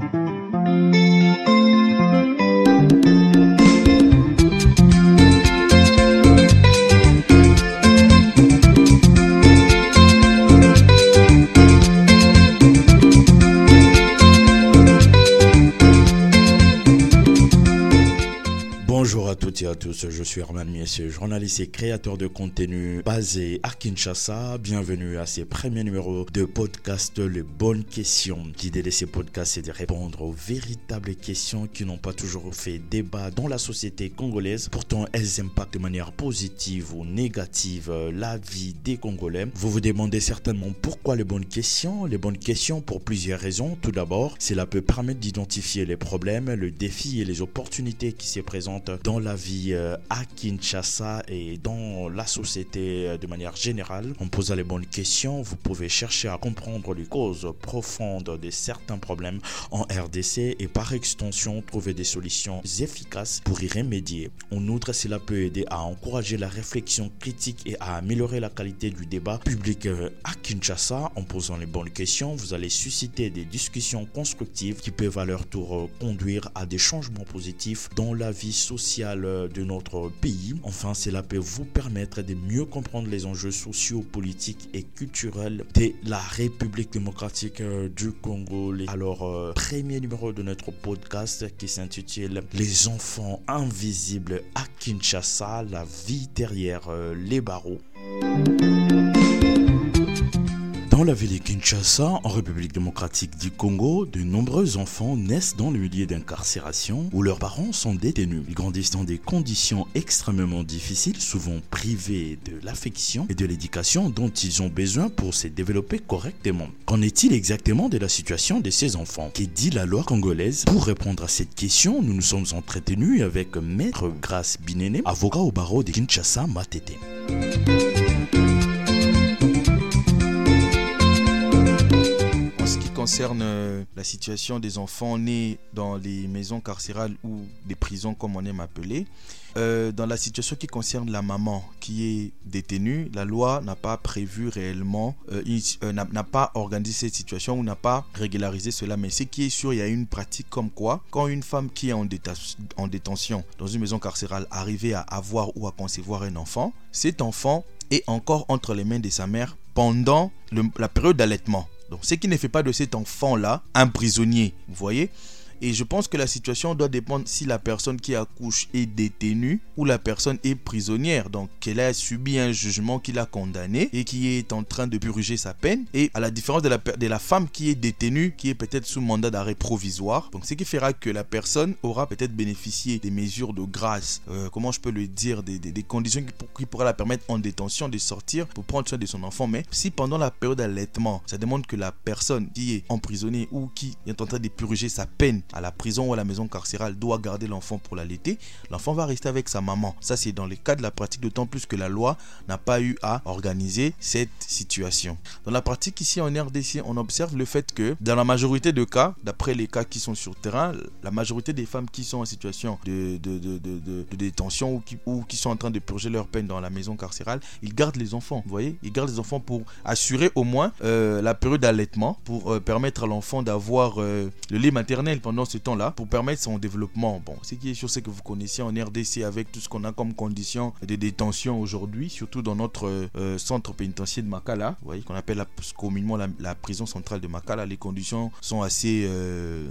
thank you je suis Herman Miessier, journaliste et créateur de contenu basé à Kinshasa. Bienvenue à ces premiers numéros de podcast Les Bonnes Questions. L'idée de ces podcasts, c'est de répondre aux véritables questions qui n'ont pas toujours fait débat dans la société congolaise. Pourtant, elles impactent de manière positive ou négative la vie des Congolais. Vous vous demandez certainement pourquoi les bonnes questions? Les bonnes questions pour plusieurs raisons. Tout d'abord, cela peut permettre d'identifier les problèmes, le défi et les opportunités qui se présentent dans la vie euh, à Kinshasa et dans la société euh, de manière générale. En posant les bonnes questions, vous pouvez chercher à comprendre les causes profondes de certains problèmes en RDC et par extension trouver des solutions efficaces pour y remédier. En outre, cela peut aider à encourager la réflexion critique et à améliorer la qualité du débat public euh, à Kinshasa. En posant les bonnes questions, vous allez susciter des discussions constructives qui peuvent à leur tour conduire à des changements positifs dans la vie sociale de notre pays. Enfin, cela peut vous permettre de mieux comprendre les enjeux sociaux, politiques et culturels de la République démocratique euh, du Congo. Alors, euh, premier numéro de notre podcast qui s'intitule Les enfants invisibles à Kinshasa, la vie derrière euh, les barreaux. Dans la ville de Kinshasa, en République démocratique du Congo, de nombreux enfants naissent dans le milieu d'incarcération où leurs parents sont détenus. Ils grandissent dans des conditions extrêmement difficiles, souvent privés de l'affection et de l'éducation dont ils ont besoin pour se développer correctement. Qu'en est-il exactement de la situation de ces enfants? Qu'est dit la loi congolaise? Pour répondre à cette question, nous nous sommes entretenus avec Maître Grace Binene, avocat au barreau de Kinshasa Matete. Concerne euh, la situation des enfants nés dans les maisons carcérales ou des prisons comme on aime appeler, euh, dans la situation qui concerne la maman qui est détenue, la loi n'a pas prévu réellement, euh, n'a pas organisé cette situation ou n'a pas régularisé cela. Mais ce qui est sûr, il y a une pratique comme quoi, quand une femme qui est en, en détention dans une maison carcérale arrivait à avoir ou à concevoir un enfant, cet enfant est encore entre les mains de sa mère pendant la période d'allaitement. Donc, ce qui ne fait pas de cet enfant-là un prisonnier, vous voyez et je pense que la situation doit dépendre si la personne qui accouche est détenue ou la personne est prisonnière. Donc qu'elle a subi un jugement qui l'a condamné et qui est en train de purger sa peine. Et à la différence de la, de la femme qui est détenue, qui est peut-être sous mandat d'arrêt provisoire. Donc ce qui fera que la personne aura peut-être bénéficié des mesures de grâce, euh, comment je peux le dire, des, des, conditions qui, qui pourraient la permettre en détention de sortir pour prendre soin de son enfant. Mais si pendant la période d'allaitement, ça demande que la personne qui est emprisonnée ou qui est en train de purger sa peine à la prison ou à la maison carcérale doit garder l'enfant pour l'allaiter, l'enfant va rester avec sa maman. Ça, c'est dans le cas de la pratique, d'autant plus que la loi n'a pas eu à organiser cette situation. Dans la pratique ici en RDC, on observe le fait que dans la majorité de cas, d'après les cas qui sont sur terrain, la majorité des femmes qui sont en situation de, de, de, de détention ou qui, ou qui sont en train de purger leur peine dans la maison carcérale, ils gardent les enfants. Vous voyez? Ils gardent les enfants pour assurer au moins euh, la période d'allaitement, pour euh, permettre à l'enfant d'avoir euh, le lait maternel pendant ce temps-là pour permettre son développement. Bon, ce qui est sûr, c'est que vous connaissez en RDC avec tout ce qu'on a comme conditions de détention aujourd'hui, surtout dans notre euh, centre pénitentiaire de Makala, vous voyez, qu'on appelle communément la, prison centrale de Makala. Les conditions sont assez euh,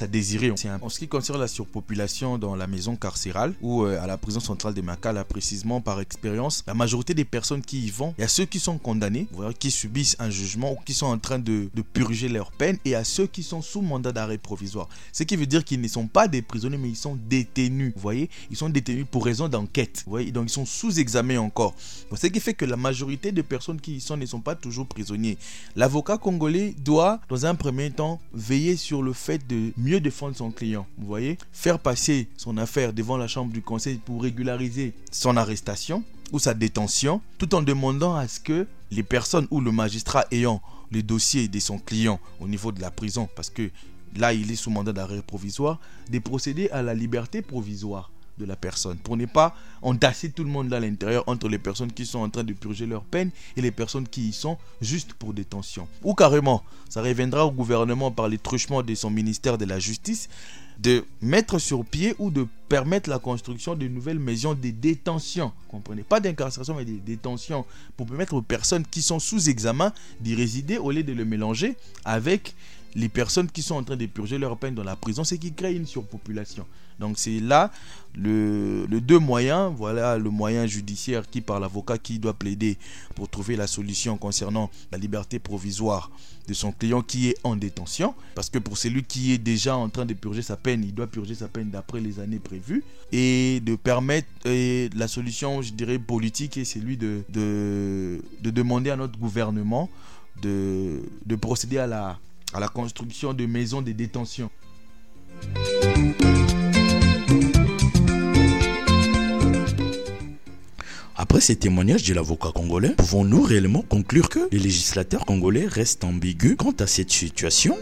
à désirer. En ce qui concerne la surpopulation dans la maison carcérale ou euh, à la prison centrale de Makala, précisément par expérience, la majorité des personnes qui y vont, il y a ceux qui sont condamnés, qui subissent un jugement ou qui sont en train de, de purger leur peine, et à ceux qui sont sous mandat d'arrêt provisoire. Ce qui veut dire qu'ils ne sont pas des prisonniers, mais ils sont détenus. Vous voyez Ils sont détenus pour raison d'enquête. Vous voyez Donc ils sont sous examen encore. ce qui fait que la majorité des personnes qui y sont ne sont pas toujours prisonniers. L'avocat congolais doit, dans un premier temps, veiller sur le fait de mieux défendre son client. Vous voyez Faire passer son affaire devant la chambre du conseil pour régulariser son arrestation ou sa détention, tout en demandant à ce que les personnes ou le magistrat ayant le dossier de son client au niveau de la prison, parce que là il est sous mandat d'arrêt provisoire, de procéder à la liberté provisoire. de la personne, pour ne pas entasser tout le monde à l'intérieur entre les personnes qui sont en train de purger leur peine et les personnes qui y sont juste pour détention. Ou carrément, ça reviendra au gouvernement par les truchements de son ministère de la Justice de mettre sur pied ou de permettre la construction de nouvelles maisons de détention. Comprenez? Pas d'incarcération, mais de détention pour permettre aux personnes qui sont sous examen d'y résider au lieu de le mélanger avec les personnes qui sont en train de purger leur peine dans la prison, c'est qui crée une surpopulation. Donc c'est là le, deux moyens, voilà le moyen judiciaire qui par l'avocat qui doit plaider pour trouver la solution concernant la liberté provisoire de son client qui est en détention. Parce que pour celui qui est déjà en train de purger sa peine, il doit purger sa peine d'après les années prévues. Et de permettre la solution, je dirais, politique est celui de, de, de demander à notre gouvernement de, de procéder à la à la construction de maisons de détention. Après ces témoignages de l'avocat congolais, pouvons-nous réellement conclure que les législateurs congolais restent ambigus quant à cette situation?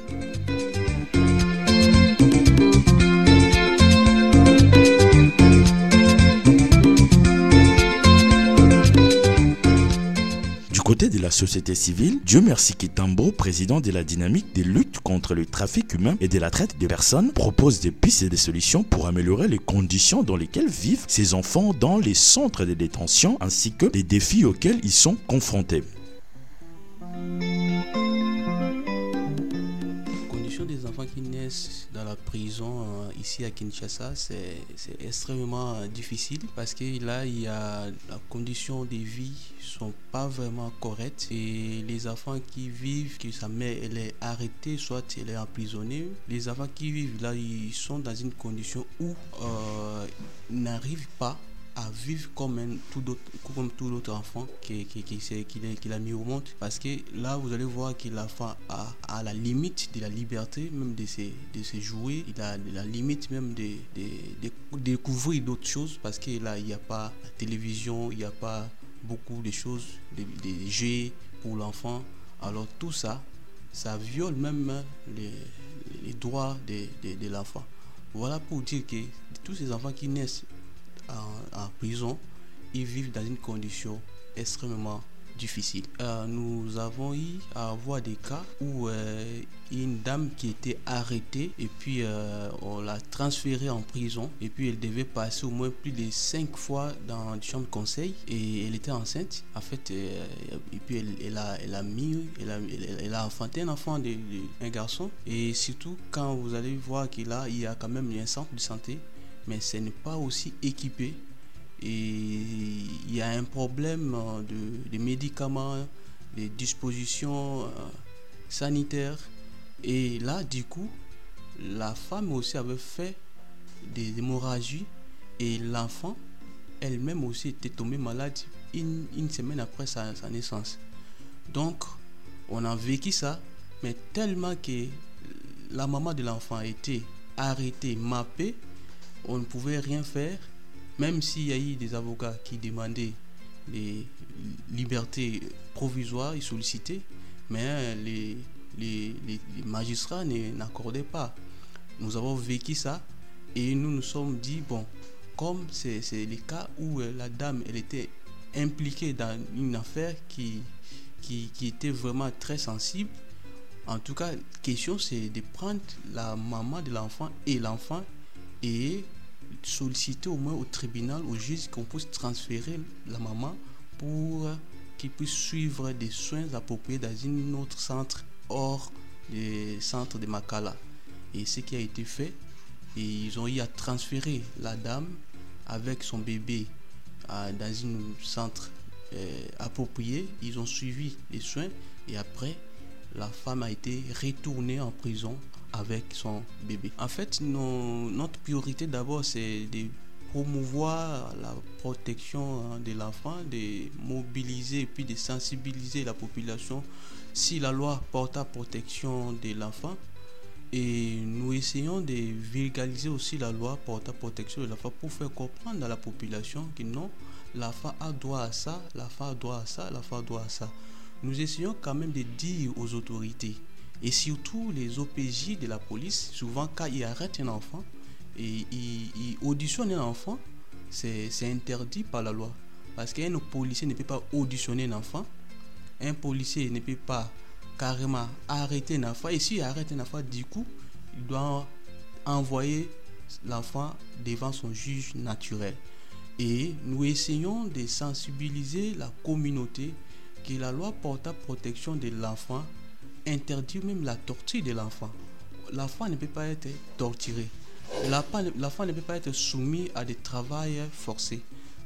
Société civile, Dieu merci Kitambo, président de la dynamique des luttes contre le trafic humain et de la traite des personnes, propose des pistes et des solutions pour améliorer les conditions dans lesquelles vivent ces enfants dans les centres de détention ainsi que les défis auxquels ils sont confrontés. Des enfants qui naissent dans la prison euh, ici à Kinshasa, c'est extrêmement euh, difficile parce que là, il y a la condition de vie sont pas vraiment correctes et les enfants qui vivent, que sa mère elle est arrêtée, soit elle est emprisonnée, les enfants qui vivent là, ils sont dans une condition où euh, ils n'arrivent pas à vivre comme, tout comme tout enfant qui, qui, qui, qui, a mis au monde. Parce que là, vous allez voir que l'enfant a, la limite de la liberté, même de ses, de. Il a la limite même de, de, de découvrir d'autres choses. Parce que là, il n'y a pas la télévision, il n'y a pas beaucoup de choses, des, jeux pour l'enfant. Alors tout ça, ça viole même les, les droits de, de, l'enfant. Voilà pour dire que tous ces enfants qui naissent en, prison, ils vivent dans une condition extrêmement difficile. Euh, nous avons eu à voir des cas où euh, une dame qui était arrêtée et puis euh, on l'a transférée en prison et puis elle devait passer au moins plus de cinq fois dans une chambre de conseil et elle était enceinte en fait et puis elle, a, elle a mis elle a, elle, a enfanté un enfant de, un garçon et surtout quand vous allez voir qu'il a il y a quand même un centre de santé mais ce n'est pas aussi équipé. Et il y a un problème euh, de, médicaments, des dispositions euh, sanitaires. Et là, du coup, la femme aussi avait fait des hémorragies et l'enfant elle-même aussi était tombée malade une, semaine après sa, sa, naissance. Donc, on a vécu ça, mais tellement que la maman de l'enfant a été arrêtée, mappée, on ne pouvait rien faire, même s'il y a eu des avocats qui demandaient les libertés provisoires et sollicitées, mais les, les, magistrats n'accordaient pas. Nous avons vécu ça et nous nous sommes dit, bon, comme c'est le cas où euh, la dame était impliquée dans une affaire qui, qui, qui était vraiment très sensible, en tout cas, question c'est de prendre la maman de l'enfant et l'enfant et solliciter au moins au tribunal, au juge, qu'on puisse transférer la maman pour qu'il puisse suivre des soins appropriés dans un autre centre hors du centre de Makala. Et ce qui a été fait, ils ont eu à transférer la dame avec son bébé dans un centre euh, approprié. Ils ont suivi les soins et après, la femme a été retournée en prison avec son bébé. En fait, notre priorité d'abord, c'est de promouvoir la protection hein, de l'enfant, de mobiliser et puis de sensibiliser la population si la loi porte à protection de l'enfant. Et nous essayons de vulgariser aussi la loi porte à protection de l'enfant pour faire comprendre à la population que non, l'enfant a droit à ça, l'enfant a droit à ça, l'enfant a droit à ça. Nous essayons quand même de dire aux autorités et surtout les OPJ de la police, souvent quand ils arrêtent un enfant, et il, auditionne un enfant, c'est interdit par la loi. Parce qu'un policier ne peut pas auditionner un enfant. Un policier ne peut pas carrément arrêter un enfant. Et s'il arrête un enfant, du coup, il doit envoyer l'enfant devant son juge naturel. Et nous essayons de sensibiliser la communauté que la loi portable protection de l'enfant interdit même la torture de l'enfant. L'enfant ne peut pas être torturé. L'enfant ne peut pas être soumis à des travails forcés.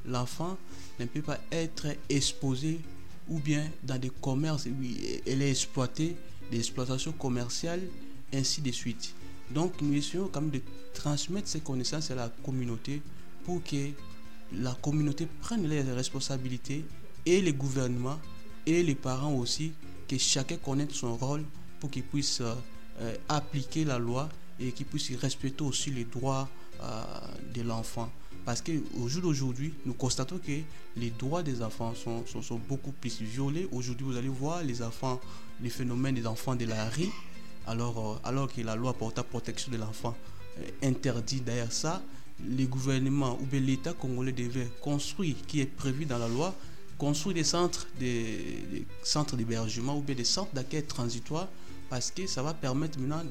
L'enfant ne peut pas être exposé ou bien dans des commerces où elle est exploitée, des exploitations commerciales, ainsi de suite. Donc nous essayons quand même de transmettre ces connaissances à la communauté pour que la communauté prenne les responsabilités et les gouvernements et les parents aussi, que chacun connaisse son rôle pour qu'il puisse euh, appliquer la loi et qu'il puisse respecter aussi les droits euh, de l'enfant. Parce qu'au jour d'aujourd'hui, nous constatons que les droits des enfants sont, sont, beaucoup plus violés. Aujourd'hui, vous allez voir les enfants, phénomènes des enfants de la rue, alors, euh, alors que la loi porte la protection de l'enfant interdit derrière ça. Les gouvernements ou bien l'État congolais devait construire, qui est prévu dans la loi, construire des centres des, centres d'hébergement ou bien des centres d'accueil transitoire parce que ça va permettre maintenant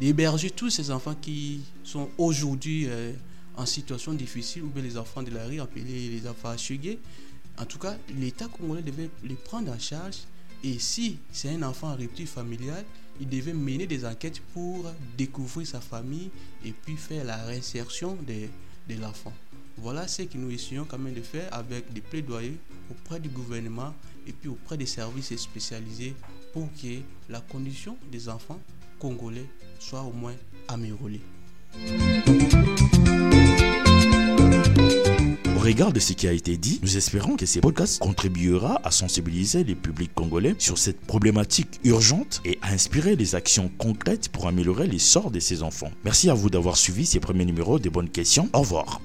d'héberger tous ces enfants qui sont aujourd'hui euh, en situation difficile ou bien les enfants de la rue appelés les enfants chugués. En tout cas, l'État congolais devait les prendre en charge et si c'est un enfant en rupture familiale, il devait mener des enquêtes pour découvrir sa famille et puis faire la réinsertion de l'enfant. Voilà ce que nous essayons quand même de faire avec des plaidoyers auprès du gouvernement et puis auprès des services spécialisés pour que la condition des enfants congolais soit au moins améliorée. Au regard de ce qui a été dit, nous espérons que ces podcasts contribuera à sensibiliser les publics congolais sur cette problématique urgente et à inspirer des actions concrètes pour améliorer les sorts de ces enfants. Merci à vous d'avoir suivi ces premiers numéros des bonnes questions. Au revoir.